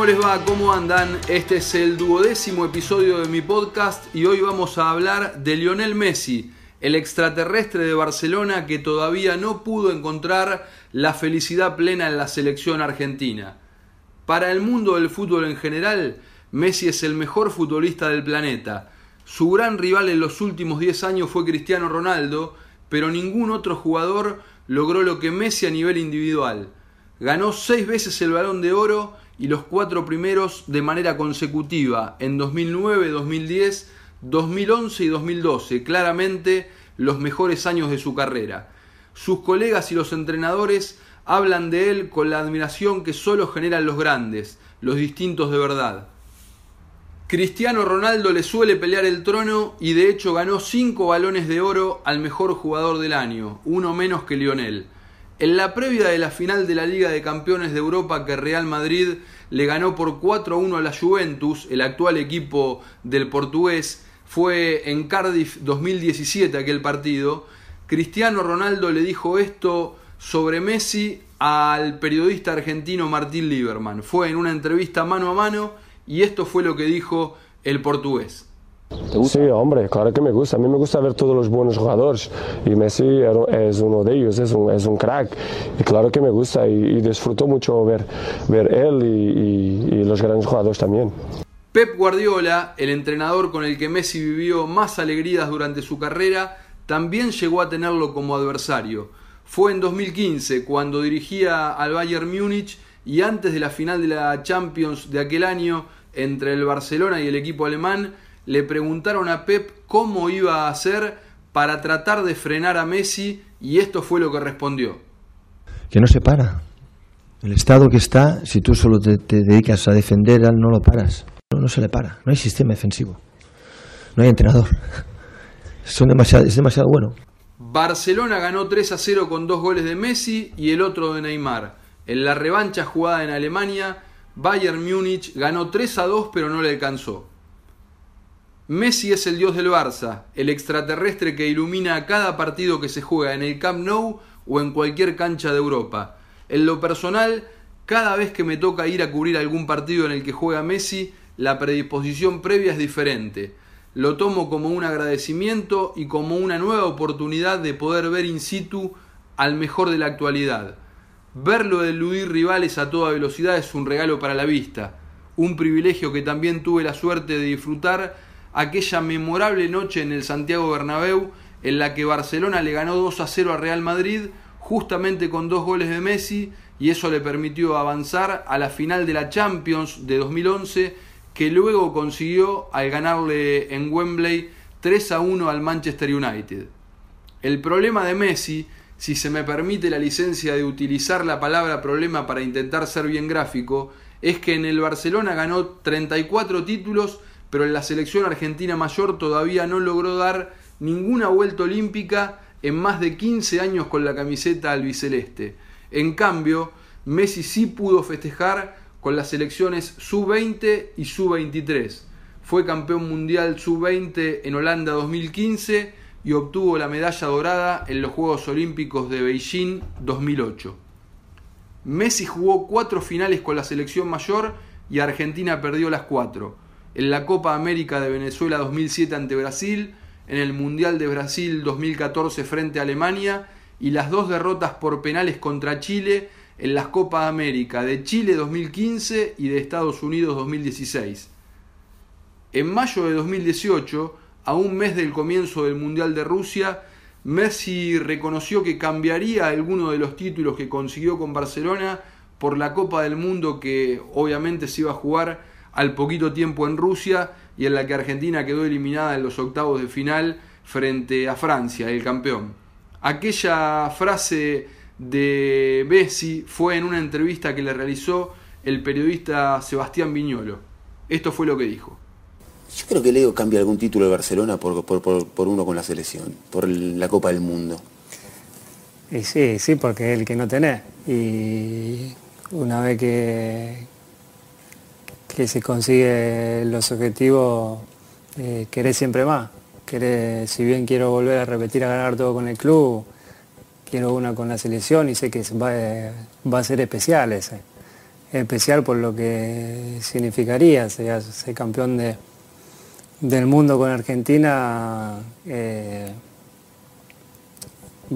¿Cómo les va? ¿Cómo andan? Este es el duodécimo episodio de mi podcast y hoy vamos a hablar de Lionel Messi, el extraterrestre de Barcelona que todavía no pudo encontrar la felicidad plena en la selección argentina. Para el mundo del fútbol en general, Messi es el mejor futbolista del planeta. Su gran rival en los últimos 10 años fue Cristiano Ronaldo, pero ningún otro jugador logró lo que Messi a nivel individual. Ganó seis veces el balón de oro y los cuatro primeros de manera consecutiva en 2009, 2010, 2011 y 2012, claramente los mejores años de su carrera. Sus colegas y los entrenadores hablan de él con la admiración que solo generan los grandes, los distintos de verdad. Cristiano Ronaldo le suele pelear el trono y de hecho ganó cinco balones de oro al mejor jugador del año, uno menos que Lionel. En la previa de la final de la Liga de Campeones de Europa que Real Madrid le ganó por 4 a 1 a la Juventus, el actual equipo del portugués, fue en Cardiff 2017 aquel partido, Cristiano Ronaldo le dijo esto sobre Messi al periodista argentino Martín Lieberman. Fue en una entrevista mano a mano y esto fue lo que dijo el portugués. Sí, hombre, claro que me gusta. A mí me gusta ver todos los buenos jugadores y Messi es uno de ellos, es un, es un crack. Y claro que me gusta y, disfruto mucho ver, ver él y, y los grandes jugadores también. Pep Guardiola, el entrenador con el que Messi vivió más alegrías durante su carrera, también llegó a tenerlo como adversario. Fue en 2015 cuando dirigía al Bayern Múnich y antes de la final de la Champions de aquel año entre el Barcelona y el equipo alemán, le preguntaron a Pep cómo iba a hacer para tratar de frenar a Messi y esto fue lo que respondió. Que no se para. El estado que está, si tú solo te, dedicas a defender, no lo paras. No, no, se le para. No hay sistema defensivo. No hay entrenador. Son demasiado, es demasiado bueno. Barcelona ganó 3 a 0 con dos goles de Messi y el otro de Neymar. En la revancha jugada en Alemania, Bayern Múnich ganó 3 a 2 pero no le alcanzó. Messi es el dios del Barça, el extraterrestre que ilumina cada partido que se juega en el Camp Nou o en cualquier cancha de Europa. En lo personal, cada vez que me toca ir a cubrir algún partido en el que juega Messi, la predisposición previa es diferente. Lo tomo como un agradecimiento y como una nueva oportunidad de poder ver in situ al mejor de la actualidad. Verlo eludir rivales a toda velocidad es un regalo para la vista, un privilegio que también tuve la suerte de disfrutar aquella memorable noche en el Santiago Bernabéu en la que Barcelona le ganó 2 a 0 a Real Madrid justamente con dos goles de Messi y eso le permitió avanzar a la final de la Champions de 2011 que luego consiguió al ganarle en Wembley 3 a 1 al Manchester United. El problema de Messi, si se me permite la licencia de utilizar la palabra problema para intentar ser bien gráfico, es que en el Barcelona ganó 34 títulos pero en la selección argentina mayor todavía no logró dar ninguna vuelta olímpica en más de 15 años con la camiseta albiceleste. En cambio, Messi sí pudo festejar con las selecciones sub-20 y sub-23. Fue campeón mundial sub-20 en Holanda 2015 y obtuvo la medalla dorada en los Juegos Olímpicos de Beijing 2008. Messi jugó cuatro finales con la selección mayor y Argentina perdió las cuatro en la Copa América de Venezuela 2007 ante Brasil, en el Mundial de Brasil 2014 frente a Alemania y las dos derrotas por penales contra Chile en las Copas América de Chile 2015 y de Estados Unidos 2016. En mayo de 2018, a un mes del comienzo del Mundial de Rusia, Messi reconoció que cambiaría alguno de los títulos que consiguió con Barcelona por la Copa del Mundo que obviamente se iba a jugar al poquito tiempo en Rusia y en la que Argentina quedó eliminada en los octavos de final frente a Francia, el campeón. Aquella frase de Bessi fue en una entrevista que le realizó el periodista Sebastián Viñolo. Esto fue lo que dijo. Yo creo que Leo cambia algún título de Barcelona por, por, uno con la selección, por la Copa del Mundo. Y sí, sí, porque es el que no tenés. Y una vez que, que se consigue los objetivos, eh, querés siempre más. Querés, si bien quiero volver a repetir a ganar todo con el club, quiero una con la selección y sé que va, va a ser especial ese. especial por lo que significaría, ser campeón de, del mundo con Argentina. Eh,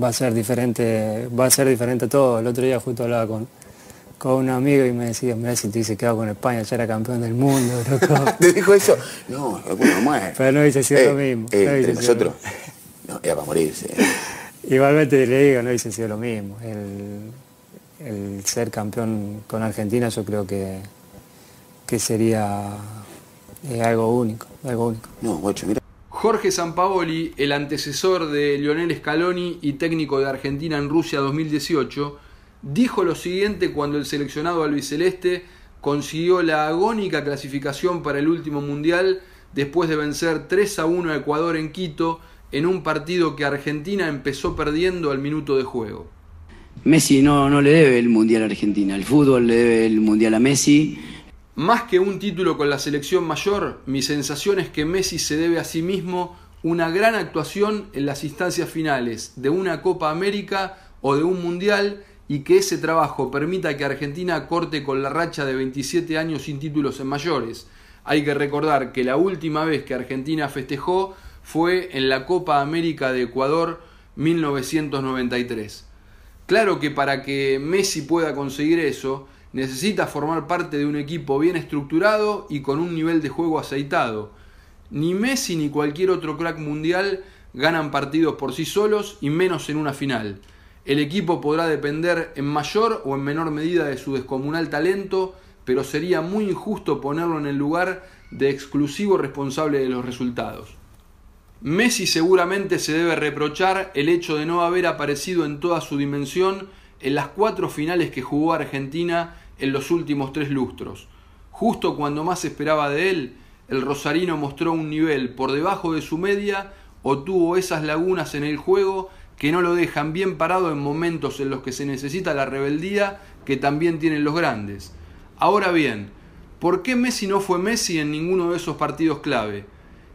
va a ser diferente, va a ser diferente todo. El otro día justo hablaba con, con un amigo y me decía, mira si te hubiese quedado con España, ya era campeón del mundo, ¿Te dijo eso? No, bueno, muere. Pero no dice sido lo mismo. Eh, nosotros, no, era para morirse. Igualmente le digo, no dice sido lo mismo. El, el, ser campeón con Argentina yo creo que, que sería eh, algo único, algo único. No, guacho, mira. Jorge Sampaoli, el antecesor de Lionel Scaloni y técnico de Argentina en Rusia 2018, dijo lo siguiente cuando el seleccionado albiceleste consiguió la agónica clasificación para el último mundial después de vencer 3 a 1 a Ecuador en Quito en un partido que Argentina empezó perdiendo al minuto de juego. Messi no, no le debe el mundial a Argentina, el fútbol le debe el mundial a Messi más que un título con la selección mayor, mi sensación es que Messi se debe a sí mismo una gran actuación en las instancias finales de una Copa América o de un Mundial y que ese trabajo permita que Argentina corte con la racha de 27 años sin títulos en mayores. Hay que recordar que la última vez que Argentina festejó fue en la Copa América de Ecuador 1993. Claro que para que Messi pueda conseguir eso, necesita formar parte de un equipo bien estructurado y con un nivel de juego aceitado. Ni Messi ni cualquier otro crack mundial ganan partidos por sí solos y menos en una final. El equipo podrá depender en mayor o en menor medida de su descomunal talento, pero sería muy injusto ponerlo en el lugar de exclusivo responsable de los resultados. Messi seguramente se debe reprochar el hecho de no haber aparecido en toda su dimensión en las cuatro finales que jugó Argentina en los últimos tres lustros. Justo cuando más esperaba de él, el rosarino mostró un nivel por debajo de su media o tuvo esas lagunas en el juego que no lo dejan bien parado en momentos en los que se necesita la rebeldía que también tienen los grandes. Ahora bien, ¿por qué Messi no fue Messi en ninguno de esos partidos clave?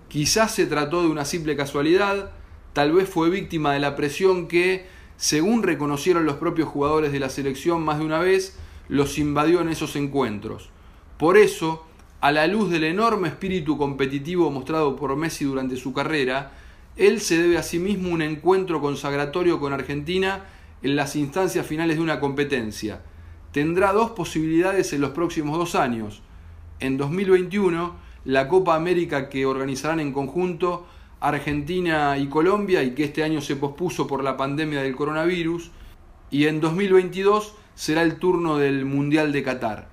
Quizás se trató de una simple casualidad, tal vez fue víctima de la presión que, según reconocieron los propios jugadores de la selección más de una vez, los invadió en esos encuentros. Por eso, a la luz del enorme espíritu competitivo mostrado por Messi durante su carrera, él se debe a sí mismo un encuentro consagratorio con Argentina en las instancias finales de una competencia. Tendrá dos posibilidades en los próximos dos años. En 2021, la Copa América que organizarán en conjunto Argentina y Colombia y que este año se pospuso por la pandemia del coronavirus. Y en 2022, será el turno del Mundial de Qatar.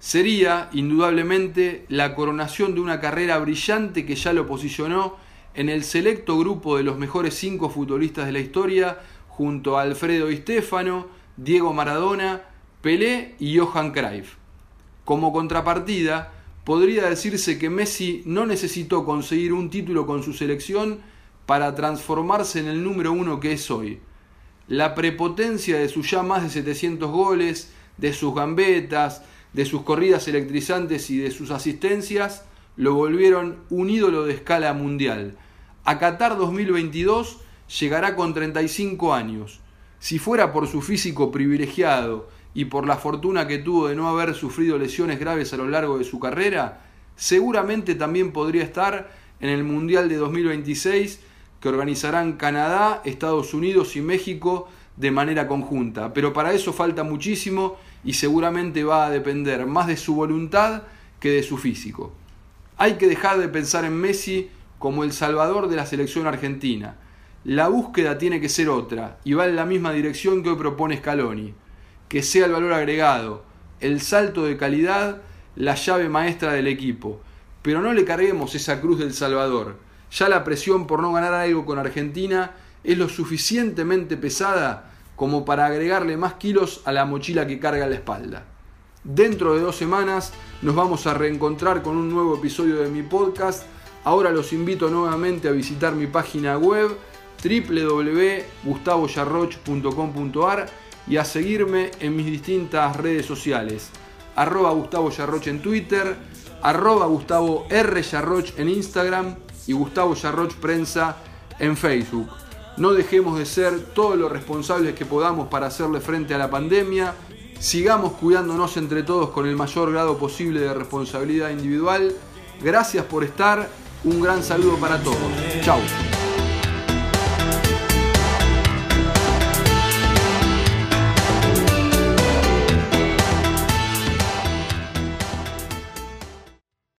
Sería, indudablemente, la coronación de una carrera brillante que ya lo posicionó en el selecto grupo de los mejores cinco futbolistas de la historia, junto a Alfredo Di Diego Maradona, Pelé y Johan Cruyff. Como contrapartida, podría decirse que Messi no necesitó conseguir un título con su selección para transformarse en el número uno que es hoy la prepotencia de sus ya más de 700 goles, de sus gambetas, de sus corridas electrizantes y de sus asistencias, lo volvieron un ídolo de escala mundial. A Qatar 2022 llegará con 35 años. Si fuera por su físico privilegiado y por la fortuna que tuvo de no haber sufrido lesiones graves a lo largo de su carrera, seguramente también podría estar en el Mundial de 2026 que organizarán Canadá, Estados Unidos y México de manera conjunta. Pero para eso falta muchísimo y seguramente va a depender más de su voluntad que de su físico. Hay que dejar de pensar en Messi como el salvador de la selección argentina. La búsqueda tiene que ser otra y va en la misma dirección que hoy propone Scaloni. Que sea el valor agregado, el salto de calidad, la llave maestra del equipo. Pero no le carguemos esa cruz del Salvador ya la presión por no ganar algo con Argentina es lo suficientemente pesada como para agregarle más kilos a la mochila que carga la espalda. Dentro de dos semanas nos vamos a reencontrar con un nuevo episodio de mi podcast. Ahora los invito nuevamente a visitar mi página web www.gustavoyarroch.com.ar y a seguirme en mis distintas redes sociales. Arroba Gustavo Yarroch en Twitter, arroba Gustavo R. Yarroch en Instagram y Gustavo Yarroch Prensa en Facebook. No dejemos de ser todos los responsables que podamos para hacerle frente a la pandemia. Sigamos cuidándonos entre todos con el mayor grado posible de responsabilidad individual. Gracias por estar. Un gran saludo para todos. Chau.